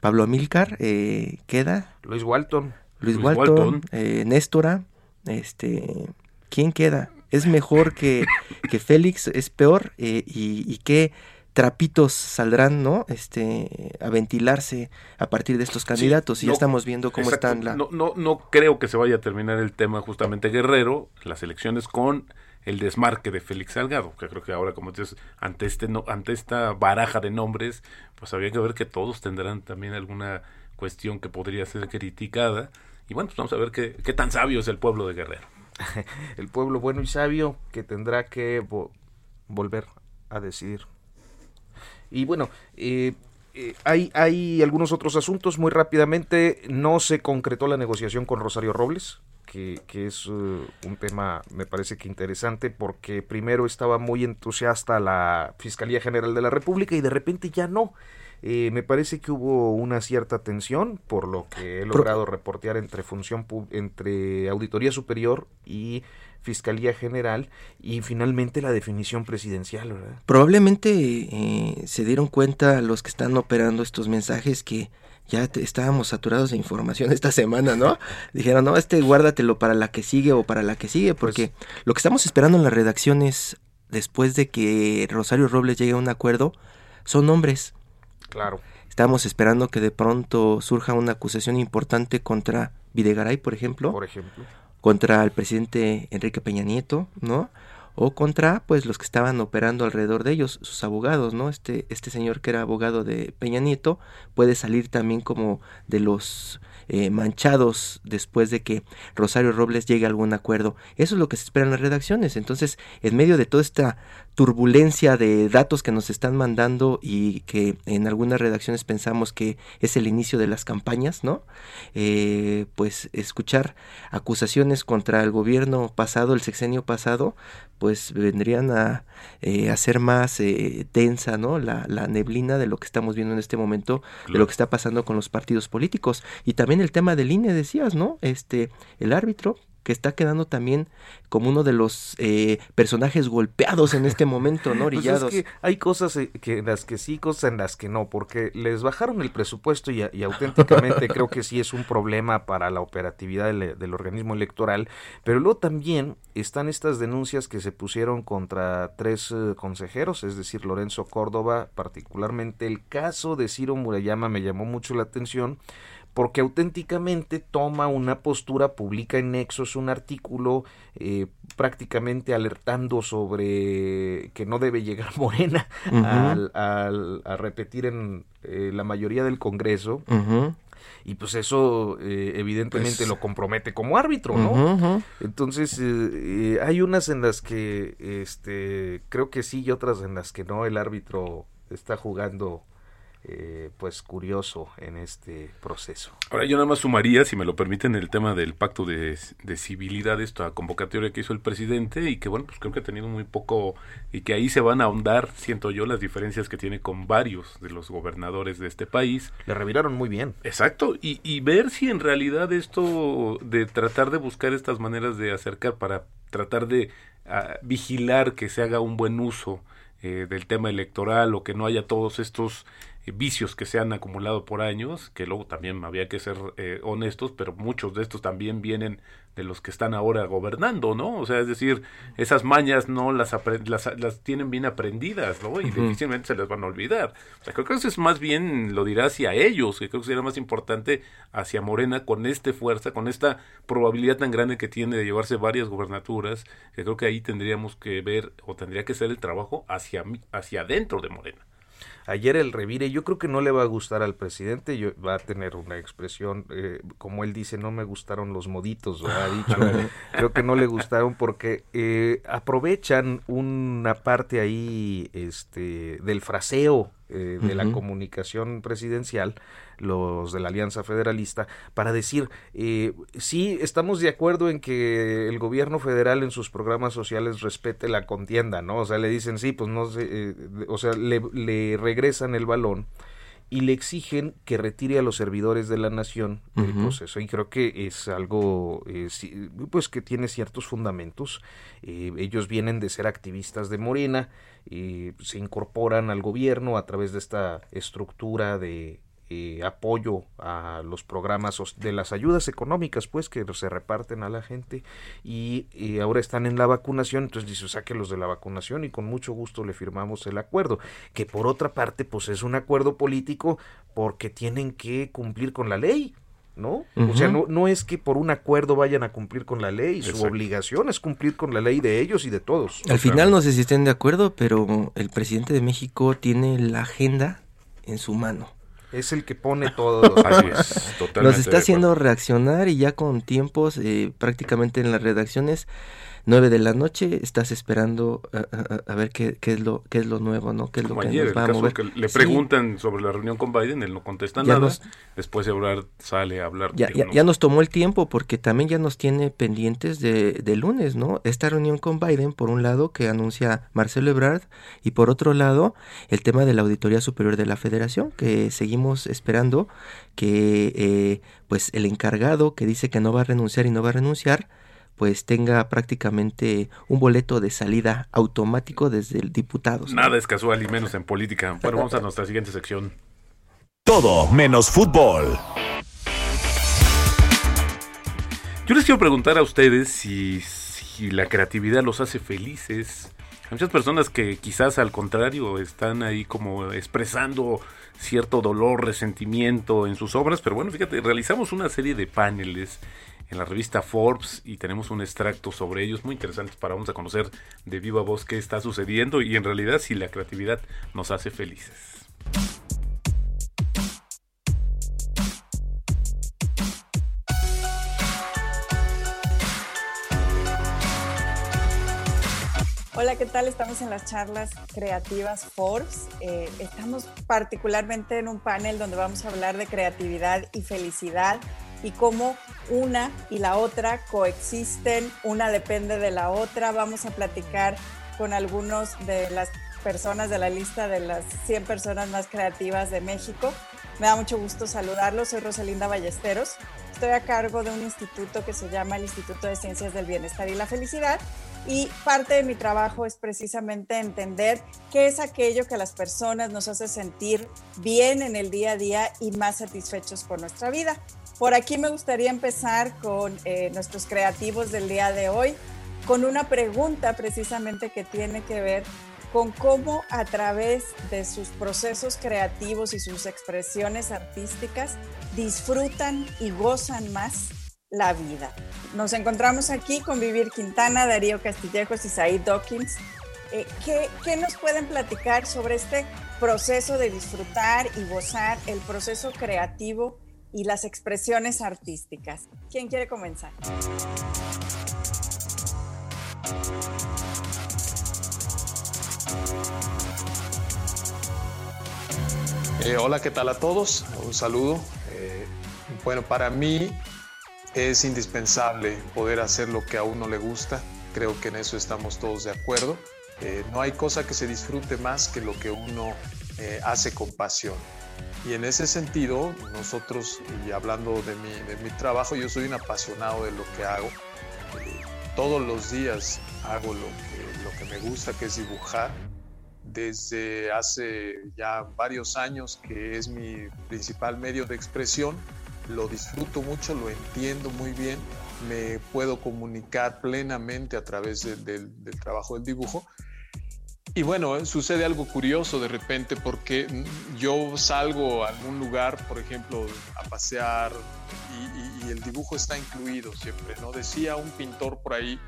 C: Pablo Amílcar queda.
B: Luis Walton.
C: Luis, Walton, Néstora este quién queda es mejor que, que Félix es peor y, y qué trapitos saldrán, ¿no? Este, a ventilarse a partir de estos candidatos y ya estamos viendo cómo están la...
E: No, no, no creo que se vaya a terminar el tema justamente Guerrero, las elecciones con el desmarque de Félix Salgado, que creo que ahora, como dices, ante este no, ante esta baraja de nombres, pues habría que ver que todos tendrán también alguna cuestión que podría ser criticada. Y bueno, pues vamos a ver qué, qué tan sabio es el pueblo de Guerrero.
B: el pueblo bueno y sabio que tendrá que volver a decidir y bueno, eh, eh, hay, hay algunos otros asuntos. Muy rápidamente, no se concretó la negociación con Rosario Robles, que, que es uh, un tema, me parece que interesante, porque primero estaba muy entusiasta la Fiscalía General de la República y de repente ya no. Eh, me parece que hubo una cierta tensión, por lo que he logrado reportear entre función entre Auditoría Superior y Fiscalía General y finalmente la definición presidencial. ¿verdad?
C: Probablemente eh, se dieron cuenta los que están operando estos mensajes que ya estábamos saturados de información esta semana, ¿no? Dijeron, no, este guárdatelo para la que sigue o para la que sigue, pues porque lo que estamos esperando en las redacciones después de que Rosario Robles llegue a un acuerdo son nombres.
B: Claro.
C: Estamos esperando que de pronto surja una acusación importante contra Videgaray, por ejemplo.
B: Por ejemplo
C: contra el presidente Enrique Peña Nieto, ¿no? o contra pues los que estaban operando alrededor de ellos, sus abogados, ¿no? Este, este señor que era abogado de Peña Nieto puede salir también como de los eh, manchados después de que Rosario Robles llegue a algún acuerdo. Eso es lo que se espera en las redacciones. Entonces, en medio de toda esta turbulencia de datos que nos están mandando y que en algunas redacciones pensamos que es el inicio de las campañas, ¿no? Eh, pues escuchar acusaciones contra el gobierno pasado, el sexenio pasado, pues vendrían a eh, hacer más eh, densa ¿no? La, la, neblina de lo que estamos viendo en este momento, de lo que está pasando con los partidos políticos. Y también el tema del INE, decías, ¿no? Este, el árbitro que está quedando también como uno de los eh, personajes golpeados en este momento, ¿no?
B: Pues es que hay cosas eh, que, en las que sí, cosas en las que no, porque les bajaron el presupuesto y, y auténticamente creo que sí es un problema para la operatividad del, del, organismo electoral, pero luego también están estas denuncias que se pusieron contra tres uh, consejeros, es decir, Lorenzo Córdoba, particularmente el caso de Ciro Murayama me llamó mucho la atención, porque auténticamente toma una postura, publica en Nexos un artículo eh, prácticamente alertando sobre que no debe llegar Morena uh -huh. al, al, a repetir en eh, la mayoría del Congreso. Uh -huh. Y pues eso eh, evidentemente pues, lo compromete como árbitro, ¿no? Uh -huh. Entonces eh, hay unas en las que este creo que sí y otras en las que no. El árbitro está jugando eh, pues curioso en este proceso.
E: Ahora yo nada más sumaría, si me lo permiten, el tema del pacto de, de, civilidad, esta convocatoria que hizo el presidente y que bueno, pues creo que ha tenido muy poco y que ahí se van a ahondar, siento yo, las diferencias que tiene con varios de los gobernadores de este país.
B: Le reviraron muy bien.
E: Exacto, y, y ver si en realidad esto de tratar de buscar estas maneras de acercar para tratar de uh, vigilar que se haga un buen uso eh, del tema electoral o que no haya todos estos vicios que se han acumulado por años, que luego también había que ser eh, honestos, pero muchos de estos también vienen de los que están ahora gobernando, ¿no? O sea, es decir, esas mañas no las, las, las tienen bien aprendidas, ¿no? Y uh -huh. difícilmente se les van a olvidar. O sea, creo que eso es más bien, lo dirá hacia ellos, que creo que sería más importante hacia Morena con esta fuerza, con esta probabilidad tan grande que tiene de llevarse varias gobernaturas, que creo que ahí tendríamos que ver, o tendría que ser el trabajo hacia, hacia adentro de Morena
B: ayer el revire, yo creo que no le va a gustar al presidente, yo, va a tener una expresión, eh, como él dice, no me gustaron los moditos, ha dicho, creo que no le gustaron porque eh, aprovechan una parte ahí este, del fraseo eh, de uh -huh. la comunicación presidencial, los de la Alianza Federalista, para decir, eh, sí, estamos de acuerdo en que el gobierno federal en sus programas sociales respete la contienda, ¿no? O sea, le dicen, sí, pues no sé, eh, o sea, le, le, regresan el balón y le exigen que retire a los servidores de la nación del uh -huh. proceso. Y creo que es algo, eh, pues, que tiene ciertos fundamentos. ellos vienen de ser activistas de Morena, y se incorporan al gobierno a través de esta estructura de eh, apoyo a los programas de las ayudas económicas pues que se reparten a la gente y, y ahora están en la vacunación entonces dice sáquelos de la vacunación y con mucho gusto le firmamos el acuerdo que por otra parte pues es un acuerdo político porque tienen que cumplir con la ley ¿no? Uh -huh. O sea, no, no es que por un acuerdo vayan a cumplir con la ley, su obligación es cumplir con la ley de ellos y de todos.
C: Al final no sé si estén de acuerdo, pero el presidente de México tiene la agenda en su mano.
B: Es el que pone todos los
C: Nos está haciendo reaccionar y ya con tiempos eh, prácticamente en las redacciones 9 de la noche, estás esperando a, a, a ver qué, qué, es lo, qué es lo nuevo, ¿no? ¿Qué es
E: Como
C: lo que
E: ayer,
C: nos va
E: el
C: a mover?
E: que le preguntan sí. sobre la reunión con Biden, él no contesta
C: ya
E: nada,
C: nos,
E: después de hablar sale a hablar.
C: Ya, ya, ya, nos tomó el tiempo porque también ya nos tiene pendientes de, de, lunes, ¿no? Esta reunión con Biden, por un lado, que anuncia Marcelo Ebrard, y por otro lado, el tema de la Auditoría Superior de la Federación, que seguimos esperando que eh, pues el encargado que dice que no va a renunciar y no va a renunciar, pues tenga prácticamente un boleto de salida automático desde el diputado.
E: Nada es casual y menos en política. Bueno, vamos a nuestra siguiente sección.
A: Todo menos fútbol.
E: Yo les quiero preguntar a ustedes si, si la creatividad los hace felices. Hay muchas personas que quizás al contrario están ahí como expresando cierto dolor, resentimiento en sus obras, pero bueno, fíjate, realizamos una serie de paneles en la revista Forbes y tenemos un extracto sobre ellos muy interesantes para vamos a conocer de viva voz qué está sucediendo y en realidad si la creatividad nos hace felices.
H: Hola, ¿qué tal? Estamos en las charlas creativas Forbes. Eh, estamos particularmente en un panel donde vamos a hablar de creatividad y felicidad y cómo una y la otra coexisten, una depende de la otra. Vamos a platicar con algunos de las personas de la lista de las 100 personas más creativas de México. Me da mucho gusto saludarlos. Soy Rosalinda Ballesteros. Estoy a cargo de un instituto que se llama el Instituto de Ciencias del Bienestar y la Felicidad y parte de mi trabajo es precisamente entender qué es aquello que las personas nos hace sentir bien en el día a día y más satisfechos por nuestra vida. Por aquí me gustaría empezar con eh, nuestros creativos del día de hoy, con una pregunta precisamente que tiene que ver con cómo a través de sus procesos creativos y sus expresiones artísticas disfrutan y gozan más la vida. Nos encontramos aquí con Vivir Quintana, Darío Castillejos y Said Dawkins. Eh, ¿qué, ¿Qué nos pueden platicar sobre este proceso de disfrutar y gozar, el proceso creativo y las expresiones artísticas? ¿Quién quiere comenzar?
I: Eh, hola, ¿qué tal a todos? Un saludo. Eh, bueno, para mí es indispensable poder hacer lo que a uno le gusta. Creo que en eso estamos todos de acuerdo. Eh, no hay cosa que se disfrute más que lo que uno hace con pasión. Y en ese sentido, nosotros, y hablando de mi, de mi trabajo, yo soy un apasionado de lo que hago. Eh, todos los días hago lo que, lo que me gusta, que es dibujar. Desde hace ya varios años, que es mi principal medio de expresión, lo disfruto mucho, lo entiendo muy bien, me puedo comunicar plenamente a través del trabajo del dibujo. Y bueno, sucede algo curioso de repente porque yo salgo a algún lugar, por ejemplo, a pasear y, el dibujo está incluido siempre, ¿no? Decía un pintor por ahí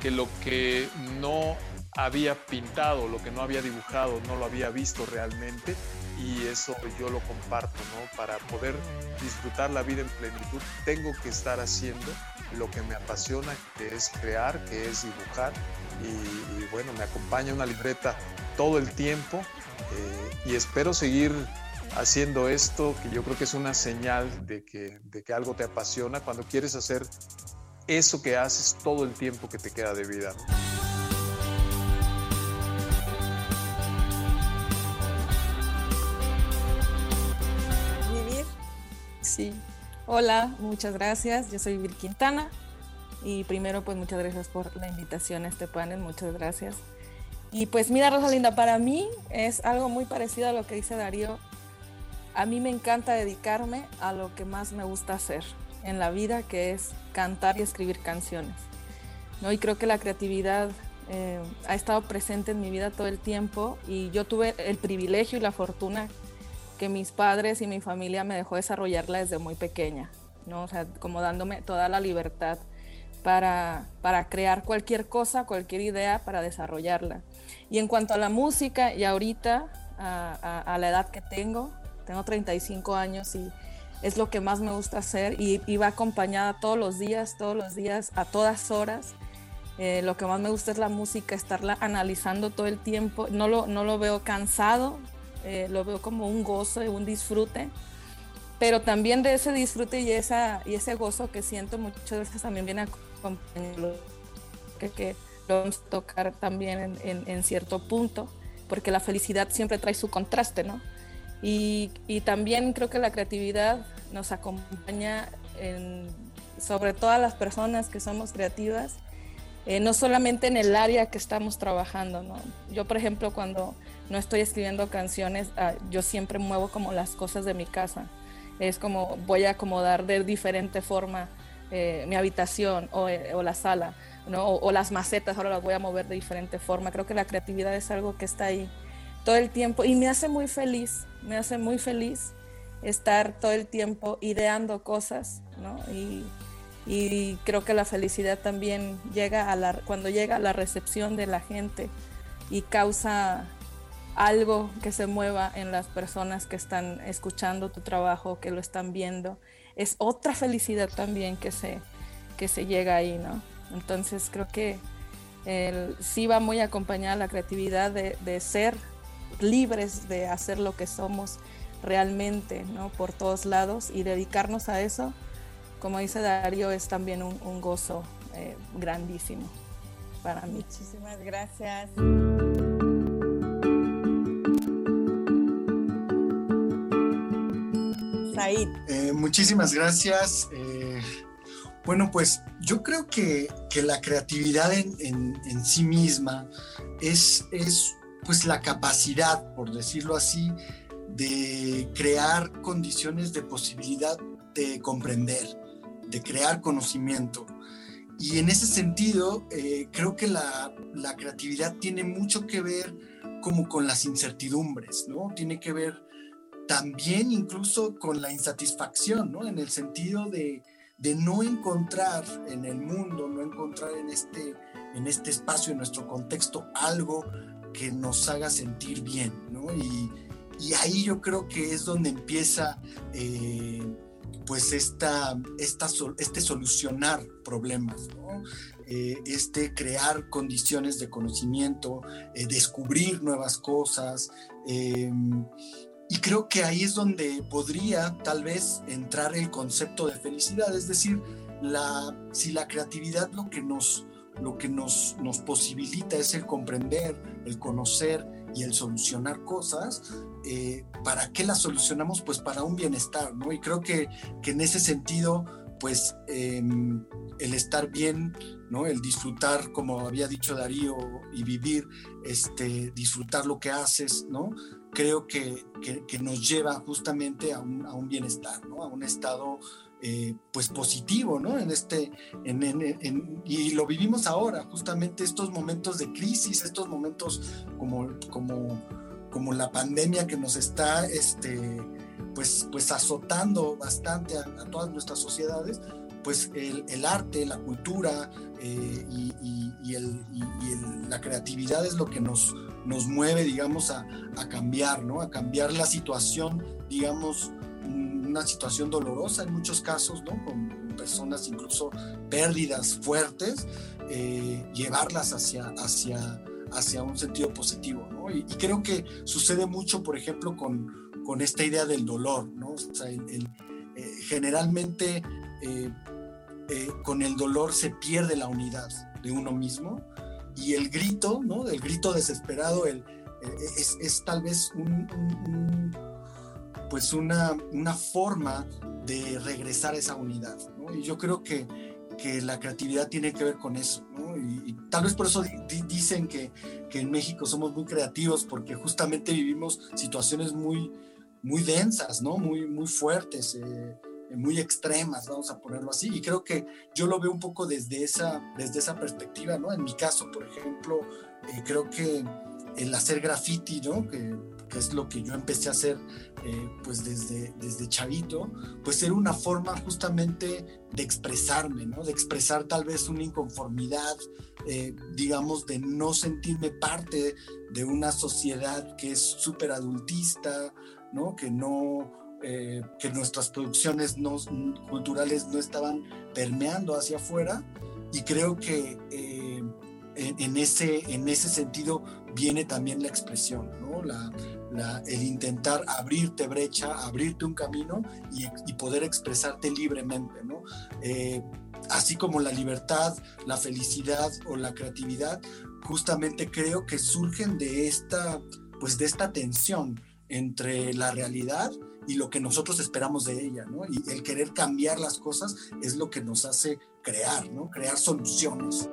I: que lo que no había pintado, lo que no había dibujado, no lo había visto realmente y eso yo lo comparto, ¿no? Para poder disfrutar la vida en plenitud, tengo que estar haciendo lo que me apasiona, es crear, que es dibujar y, bueno, me acompaña una libreta todo el tiempo eh, y espero seguir haciendo esto, que yo creo que es una señal de que, de que algo te apasiona cuando quieres hacer eso que haces todo el tiempo que te queda de vida.
J: Sí. Hola, muchas gracias. Yo soy Vir Quintana. Y primero, pues muchas gracias por la invitación a este panel. Muchas gracias. Y pues mira, Rosalinda, para mí es algo muy parecido a lo que dice Darío. A mí me encanta dedicarme a lo que más me gusta hacer en la vida, que es cantar y escribir canciones. ¿no? Y creo que la creatividad eh, ha estado presente en mi vida todo el tiempo y yo tuve el privilegio y la fortuna que mis padres y mi familia me dejó desarrollarla desde muy pequeña, ¿no? O sea, como dándome toda la libertad para, para crear cualquier cosa, cualquier idea, para desarrollarla. Y en cuanto a la música, y ahorita, a, la edad que tengo, tengo 35 años y es lo que más me gusta hacer y, iba va acompañada todos los días, todos los días, a todas horas. Eh, lo que más me gusta es la música, estarla analizando todo el tiempo. No lo, no lo veo cansado, eh, lo veo como un gozo un disfrute, pero también de ese disfrute y, esa, y ese gozo que siento muchas veces también viene acompañado, que, que lo vamos a tocar también en, en, cierto punto, porque la felicidad siempre trae su contraste, ¿no? Y, y también creo que la creatividad nos acompaña en, sobre todas las personas que somos creativas, eh, no solamente en el área que estamos trabajando, ¿no? Yo, por ejemplo, cuando no estoy escribiendo canciones, ah, yo siempre muevo como las cosas de mi casa. Es como voy a acomodar de diferente forma eh, mi habitación o, eh, o la sala, ¿no? O, o, las macetas, ahora las voy a mover de diferente forma. Creo que la creatividad es algo que está ahí todo el tiempo y me hace muy feliz, me hace muy feliz estar todo el tiempo ideando cosas, ¿no? Y, y creo que la felicidad también llega a la, cuando llega a la recepción de la gente y causa algo que se mueva en las personas que están escuchando tu trabajo, que lo están viendo. Es otra felicidad también que se, que se llega ahí, ¿no? Entonces creo que el, sí va muy acompañada la creatividad de, de, ser libres de hacer lo que somos realmente, ¿no? Por todos lados y dedicarnos a eso, como dice Darío, es también un, un gozo eh, grandísimo para mí.
H: Muchísimas gracias. Said.
K: Eh, muchísimas gracias. Eh, bueno, pues yo creo que, que la creatividad en, en, en, sí misma es, es pues la capacidad, por decirlo así, de crear condiciones de posibilidad de comprender, de crear conocimiento. Y en ese sentido, eh, creo que la, la, creatividad tiene mucho que ver como con las incertidumbres, ¿no? Tiene que ver también incluso con la insatisfacción, ¿no? En el sentido de, de no encontrar en el mundo, no encontrar en este, en este espacio, en nuestro contexto, algo que nos haga sentir bien, ¿no? Y, y ahí yo creo que es donde empieza eh, pues esta, este solucionar problemas, eh, este crear condiciones de conocimiento, eh, descubrir nuevas cosas. Em, y creo que ahí es donde podría tal vez entrar el concepto de felicidad, es decir, la, si la creatividad lo que nos, lo que nos, nos posibilita es el comprender, el conocer y el solucionar cosas, eh, ¿para qué las solucionamos? Pues para un bienestar, ¿no? Y creo que, que en ese sentido, pues eh, el estar bien, ¿no? El disfrutar, como había dicho Darío, y vivir, este, disfrutar lo que haces, ¿no? Creo que, que, que nos lleva justamente a un, a un, bienestar, ¿no? A un estado eh, pues positivo, ¿no? En este, en, en, y lo vivimos ahora, justamente estos momentos de crisis, estos momentos como, como, como la pandemia que nos está, este, pues, pues azotando bastante a, todas nuestras sociedades, pues el, el arte, la cultura eh, y, y el, la creatividad es lo que nos, nos mueve, digamos, a, a cambiar, ¿no? A cambiar la situación, digamos, una situación dolorosa en muchos casos, ¿no? Con personas incluso pérdidas fuertes, eh, llevarlas hacia, hacia, hacia un sentido positivo, ¿no? Y, y, creo que sucede mucho, por ejemplo, con, con esta idea del dolor, ¿no? O sea, el, el, eh, generalmente eh, eh, con el dolor se pierde la unidad de uno mismo y el grito, ¿no? El grito desesperado, el, es, es, tal vez un, un, un pues una, una forma de regresar a esa unidad. Y yo creo que, que, la creatividad tiene que ver con eso. Y, tal vez por eso di, dicen que, que, en México somos muy creativos, porque justamente vivimos situaciones muy, muy densas, ¿no? muy, muy fuertes. Eh, muy extremas, vamos a ponerlo así, y creo que yo lo veo un poco desde esa, desde esa perspectiva, ¿no? En mi caso, por ejemplo, eh, creo que el hacer graffiti, ¿no? Que, que es lo que yo empecé a hacer eh, pues desde, desde chavito, pues era una forma justamente de expresarme, ¿no? De expresar tal vez una inconformidad, eh, digamos, de no sentirme parte de una sociedad que es súper adultista, ¿no? Que no... Eh, que nuestras producciones no, culturales no estaban permeando hacia afuera y creo que en, en, ese, en ese sentido viene también la expresión, ¿no? la, el intentar abrirte brecha, abrirte un camino y, poder expresarte libremente. Eh, así como la libertad, la felicidad o la creatividad, justamente creo que surgen de esta, pues de esta tensión entre la realidad y lo que nosotros esperamos de ella. Y el querer cambiar las cosas es lo que nos hace crear. Crear soluciones.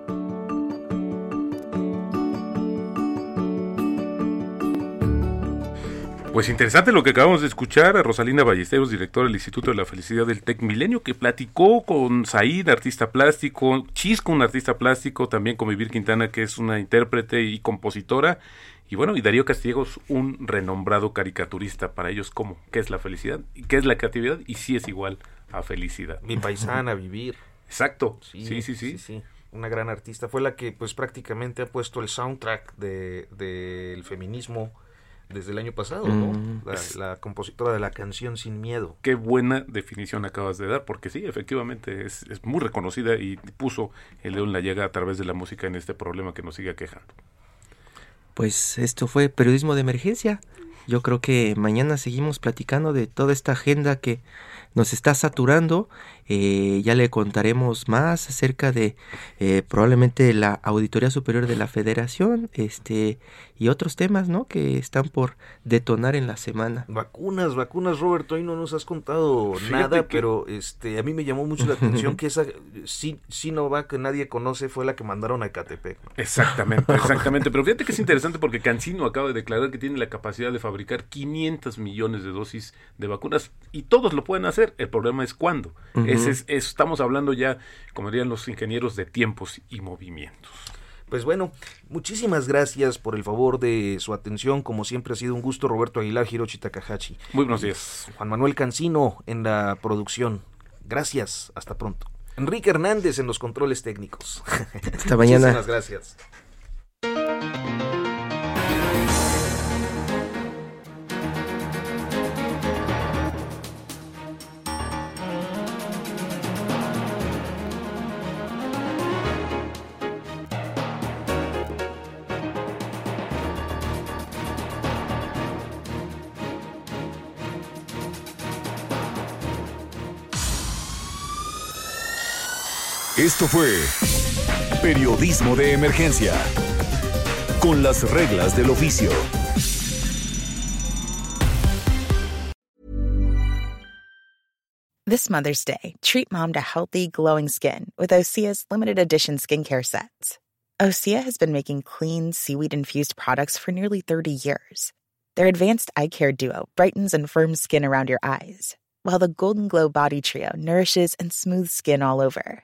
E: Pues interesante lo que acabamos de escuchar a Rosalinda Ballesteros, directora del Instituto de la Felicidad del Tec Milenio, que platicó con Said, artista plástico, Chisco, un artista plástico, también con Vivir Quintana, que es una intérprete y compositora, y bueno, y Darío Castillejos, un renombrado caricaturista. Para ellos, ¿cómo? ¿Qué es la felicidad? ¿Y qué es la creatividad? Y si sí es igual a felicidad.
B: Mi paisana, vivir.
E: Exacto. Sí, sí, sí.
B: sí, sí. Una gran artista. Fue la que pues prácticamente ha puesto el soundtrack del de, feminismo desde el año pasado, ¿no? Mm. La, compositora de la canción Sin Miedo.
E: Qué buena definición acabas de dar, porque sí, efectivamente es, es muy reconocida y puso el dedo en la llega a través de la música en este problema que nos sigue quejando.
C: Pues esto fue periodismo de emergencia. Yo creo que mañana seguimos platicando de toda esta agenda que nos está saturando. Eh, ya le contaremos más acerca de eh, probablemente la Auditoría Superior de la Federación este, y otros temas ¿no? que están por detonar en la semana.
B: Vacunas, vacunas, Roberto, hoy no nos has contado nada, pero este, a mí me llamó mucho la atención que esa Sinovac que nadie conoce fue la que mandaron a Catepec.
E: Exactamente, exactamente. pero fíjate que es interesante porque Cancino acaba de declarar que tiene la capacidad de fabricar 500 millones de dosis de vacunas y todos lo pueden hacer el problema es cuándo. Ese es, estamos hablando ya, como dirían los ingenieros, de tiempos y movimientos.
B: Pues bueno, muchísimas gracias por el favor de su atención. Como siempre ha sido un gusto, Roberto Aguilar, Hiroshi Takahashi.
E: Muy buenos días.
B: Juan Manuel Cancino en la producción. Gracias, hasta pronto. Enrique Hernández en los controles técnicos.
C: Hasta mañana.
B: Muchísimas gracias.
A: Esto fue Periodismo de Emergencia, con las reglas del oficio.
L: This Mother's Day, treat mom to healthy, glowing skin with Osea's limited edition skincare sets. Osea has been making clean, seaweed infused products for nearly 30 years. Their advanced eye care duo brightens and firms skin around your eyes, while the Golden Glow Body Trio nourishes and smooths skin all over.